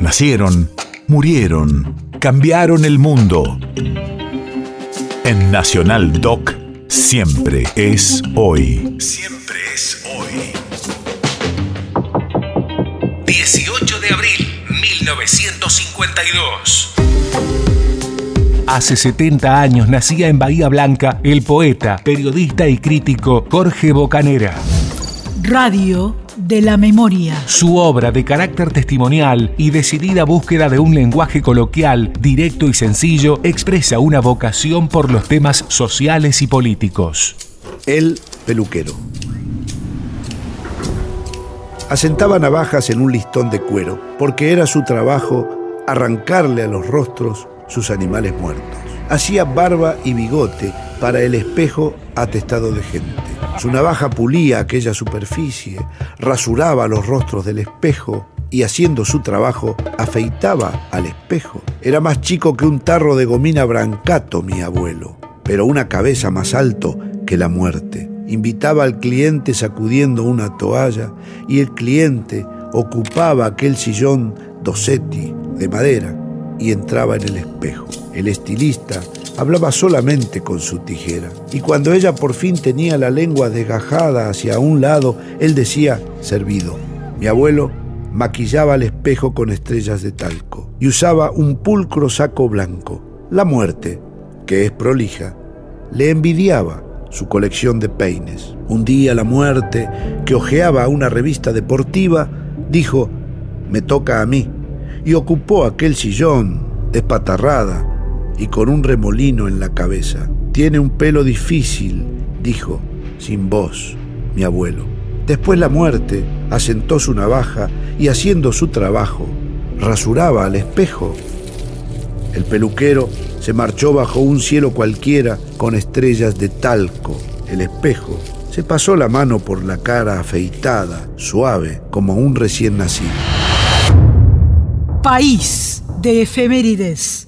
Nacieron, murieron, cambiaron el mundo. En Nacional Doc, siempre es hoy. Siempre es hoy. 18 de abril, 1952. Hace 70 años nacía en Bahía Blanca el poeta, periodista y crítico Jorge Bocanera. Radio de la memoria. Su obra de carácter testimonial y decidida búsqueda de un lenguaje coloquial, directo y sencillo, expresa una vocación por los temas sociales y políticos. El peluquero. Asentaba navajas en un listón de cuero, porque era su trabajo arrancarle a los rostros sus animales muertos. Hacía barba y bigote para el espejo atestado de gente. Su navaja pulía aquella superficie, rasuraba los rostros del espejo y haciendo su trabajo afeitaba al espejo. Era más chico que un tarro de gomina brancato mi abuelo, pero una cabeza más alto que la muerte. Invitaba al cliente sacudiendo una toalla y el cliente ocupaba aquel sillón dosetti de madera y entraba en el espejo. El estilista hablaba solamente con su tijera y cuando ella por fin tenía la lengua desgajada hacia un lado, él decía, servido. Mi abuelo maquillaba el espejo con estrellas de talco y usaba un pulcro saco blanco. La muerte, que es prolija, le envidiaba su colección de peines. Un día la muerte, que hojeaba una revista deportiva, dijo, me toca a mí y ocupó aquel sillón despatarrada y con un remolino en la cabeza. Tiene un pelo difícil, dijo, sin voz, mi abuelo. Después la muerte asentó su navaja y haciendo su trabajo, rasuraba al espejo. El peluquero se marchó bajo un cielo cualquiera con estrellas de talco. El espejo se pasó la mano por la cara afeitada, suave, como un recién nacido país de efemérides.